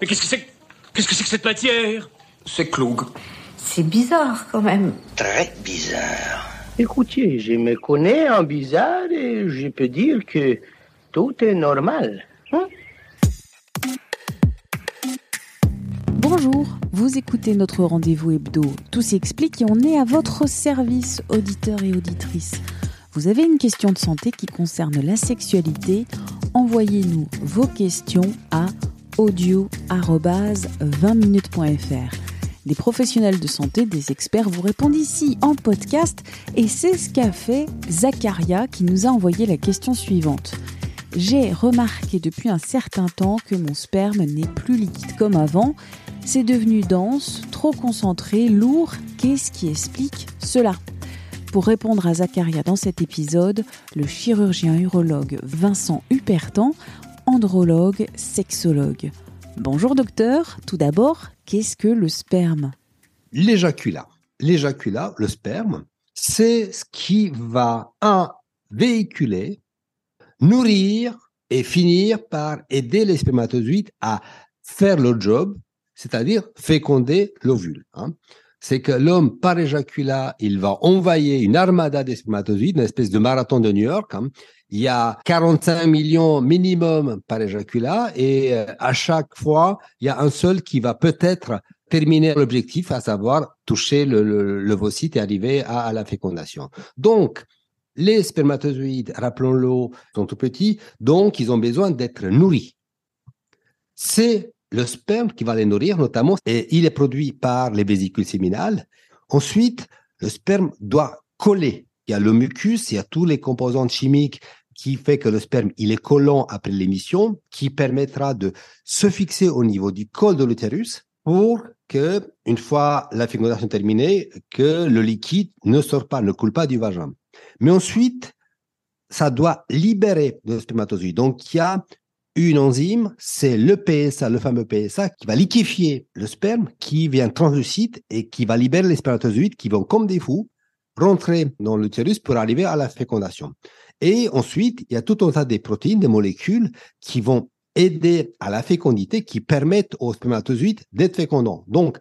Mais qu'est-ce que c'est que- Qu'est-ce que c'est que cette matière? C'est Klug. C'est bizarre quand même. Très bizarre. Écoutez, je me connais en bizarre et je peux dire que tout est normal. hein? Bonjour, vous écoutez notre rendez-vous hebdo Tout s'explique et on est à votre service, auditeurs et auditrices. Vous avez une question de santé qui concerne la sexualité? Envoyez-nous vos questions à audio-20minutes.fr. Des professionnels de santé, des experts vous répondent ici en podcast et c'est ce qu'a fait Zacharia qui nous a envoyé la question suivante. J'ai remarqué depuis un certain temps que mon sperme n'est plus liquide comme avant. C'est devenu dense, trop concentré, lourd. Qu'est-ce qui explique cela? Pour répondre à Zacharia dans cet épisode, le chirurgien urologue Vincent Hupertan, andrologue, sexologue. Bonjour docteur, tout d'abord, qu'est-ce que le sperme? L'éjaculat. L'éjaculat, le sperme, c'est ce qui va, un, véhiculer, nourrir et finir par aider les spermatozoïdes à faire le job, c'est-à-dire féconder l'ovule. hein. C'est que l'homme, par éjaculat, il va envoyer une armada des spermatozoïdes, une espèce de marathon de New York. hein. Il y a 45 millions minimum par éjaculat et euh, à chaque fois, il y a un seul qui va peut-être terminer l'objectif, à savoir toucher le, le, et arriver à, à la fécondation. Donc, les spermatozoïdes, rappelons-le, sont tout petits, donc ils ont besoin d'être nourris. C'est le sperme qui va les nourrir, notamment, et il est produit par les vésicules séminales. Ensuite, le sperme doit coller. Il y a le mucus, il y a tous les composantes chimiques qui fait que le sperme, il est collant après l'émission, qui permettra de se fixer au niveau du col de l'utérus pour que, une fois la fécondation terminée, que le liquide ne sort pas, ne coule pas du vagin. Mais ensuite, ça doit libérer le spermatozoïde. Donc, il y a une enzyme, c'est le PSA, le fameux PSA, qui va liquéfier le sperme, qui vient translucide et qui va libérer les spermatozoïdes qui vont, comme des fous, rentrer dans l'utérus pour arriver à la fécondation. Et ensuite, il y a tout un tas de protéines, des molécules qui vont aider à la fécondité, qui permettent aux spermatozoïdes d'être fécondants. Donc,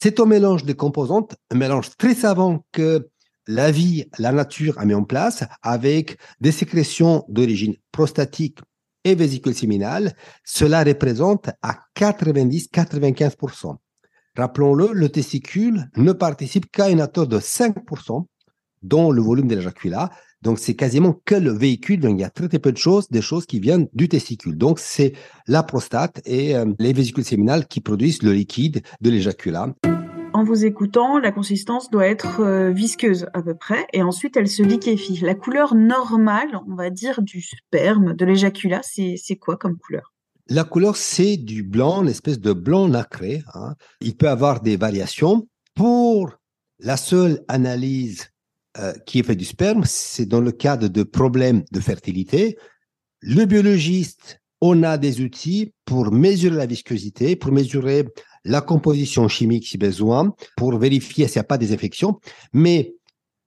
c'est un mélange de composantes, un mélange très savant que la vie, la nature a mis en place avec des sécrétions d'origine prostatique et vésicule séminale. Cela représente à 90-95%. Rappelons-le, le testicule ne participe qu'à une hauteur de 5% dans le volume de l'éjaculat. Donc, c'est quasiment que le véhicule. Il y a très, très peu de choses, des choses qui viennent du testicule. Donc, c'est la prostate et euh, les vésicules séminales qui produisent le liquide de l'éjaculat. En vous écoutant, la consistance doit être euh, visqueuse à peu près, et ensuite elle se liquéfie. La couleur normale, on va dire, du sperme, de l'éjaculat, c'est quoi comme couleur? La couleur, c'est du blanc, une espèce de blanc nacré. hein. Il peut avoir des variations. Pour la seule analyse euh, qui est faite du sperme, c'est dans le cadre de problèmes de fertilité. Le biologiste, on a des outils pour mesurer la viscosité, pour mesurer la composition chimique si besoin, pour vérifier s'il n'y a pas des infections. Mais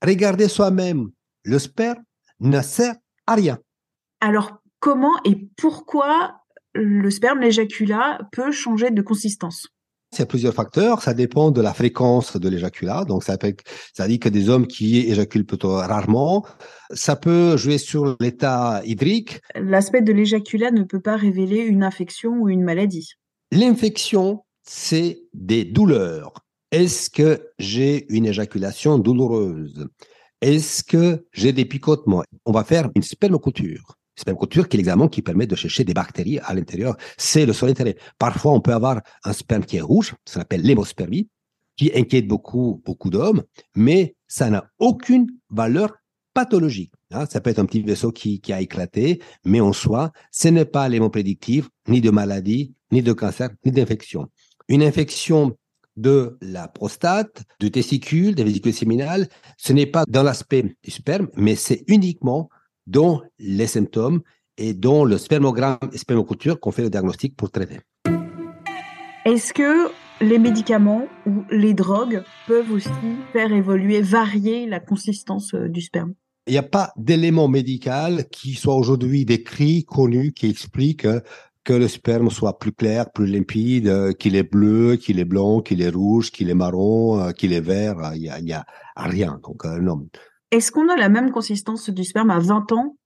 regarder soi-même le sperme ne sert à rien. Alors, comment et pourquoi le sperme, l'éjaculat, peut changer de consistance Il y a plusieurs facteurs. Ça dépend de la fréquence de l'éjaculat. Donc, ça, peut, ça dit que des hommes qui éjaculent plutôt rarement. Ça peut jouer sur l'état hydrique. L'aspect de l'éjaculat ne peut pas révéler une infection ou une maladie. L'infection, c'est des douleurs. Est-ce que j'ai une éjaculation douloureuse? Est-ce que j'ai des picotements? On va faire une spermocouture. Spermocouture qui est l'examen qui permet de chercher des bactéries à l'intérieur. C'est le seul intérêt. Parfois, on peut avoir un sperme qui est rouge, ça s'appelle l'hémospermie, qui inquiète beaucoup, beaucoup d'hommes, mais ça n'a aucune valeur pathologique. Hein, ça peut être un petit vaisseau qui, a éclaté, mais en soi, ce n'est pas l'élément ni de maladie, ni de cancer, ni d'infection. Une infection de la prostate, du testicule, des vésicules séminales, ce n'est pas dans l'aspect du sperme, mais c'est uniquement dans les symptômes et dans le spermogramme et spermoculture qu'on fait le diagnostic pour traiter. Est-ce que les médicaments ou les drogues peuvent aussi faire évoluer, varier la consistance euh, du sperme? Il n'y a pas d'élément médical qui soit aujourd'hui décrit, connu, qui explique que le sperme soit plus clair, plus limpide, euh, qu'il est bleu, qu'il est blanc, qu'il est rouge, qu'il est marron, euh, qu'il est vert. Il n'y a, a, rien. Donc, non. Est-ce qu'on a la même consistance du sperme à 20 ans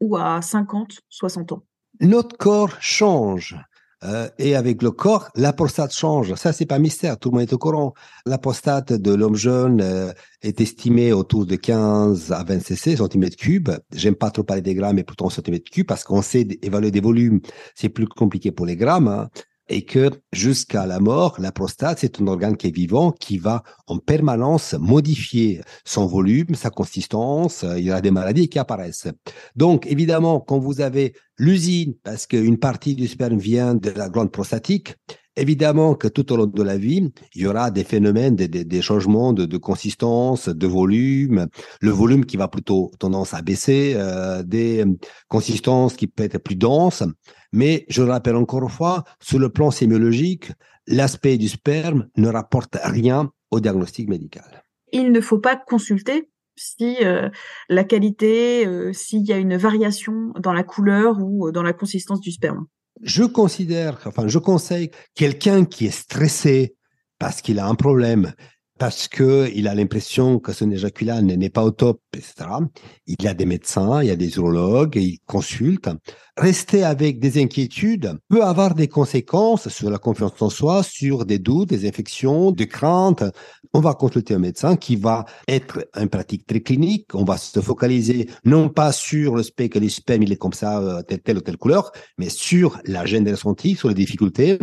ou à 50, 60 ans? Notre corps change. Euh, et avec le corps, la prostate change. Ça, c'est pas mystère. Tout le monde est au courant. La prostate de l'homme jeune euh, est estimée autour de 15 à 20 cc, centimètres cubes. J'aime pas trop parler des grammes, mais en centimètres cubes parce qu'on sait évaluer des volumes. C'est plus compliqué pour les grammes. Hein et que jusqu'à la mort, la prostate, c'est un organe qui est vivant, qui va en permanence modifier son volume, sa consistance, il y a des maladies qui apparaissent. Donc, évidemment, quand vous avez l'usine, parce qu'une partie du sperme vient de la glande prostatique, Évidemment que tout au long de la vie, il y aura des phénomènes, des, changements de, consistance, de volume, le volume qui va plutôt tendance à baisser, euh, des consistances qui peuvent être plus denses. Mais je le rappelle encore une fois, sur le plan sémiologique, l'aspect du sperme ne rapporte rien au diagnostic médical. Il ne faut pas consulter si euh, la qualité, euh, s'il y a une variation dans la couleur ou dans la consistance du sperme je considère, enfin, je conseille quelqu'un qui est stressé parce qu'il a un problème, parce que il a l'impression que son éjaculat n'est pas au top, etc. Il y a des médecins, il y a des urologues, il consulte. Rester avec des inquiétudes peut avoir des conséquences sur la confiance en soi, sur des doutes, des infections, des craintes. On va consulter un médecin qui va être en pratique très clinique. On va se focaliser non pas sur le spectre, le sperme, il est comme ça, euh, telle, telle ou telle couleur, mais sur la gêne des ressentis, sur les difficultés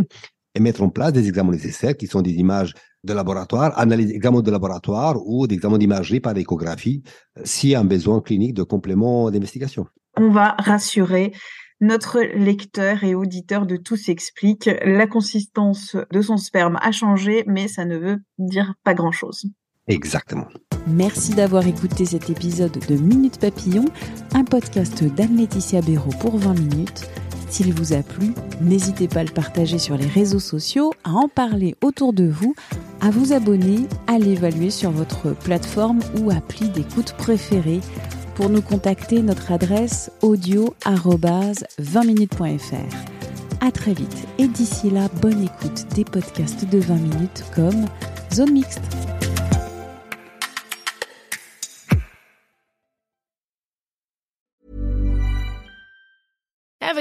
et mettre en place des examens nécessaires qui sont des images de laboratoire, analyse examens de laboratoire ou d'examens d'imagerie par échographie euh, s'il y a un besoin clinique de complément d'investigation. On va rassurer notre lecteur et auditeur de Tout s'explique. La consistance de son sperme a changé, mais ça ne veut dire pas grand-chose. Exactement. Merci d'avoir écouté cet épisode de Minute Papillon, un podcast d'Anne-Laetitia Béraud pour 20 minutes. S'il vous a plu, n'hésitez pas à le partager sur les réseaux sociaux, à en parler autour de vous, à vous abonner, à l'évaluer sur votre plateforme ou appli d'écoute préférée. Pour nous contacter, notre adresse audio 20minutes.fr. À très vite et d'ici là, bonne écoute des podcasts de 20 minutes comme Zone Mixte.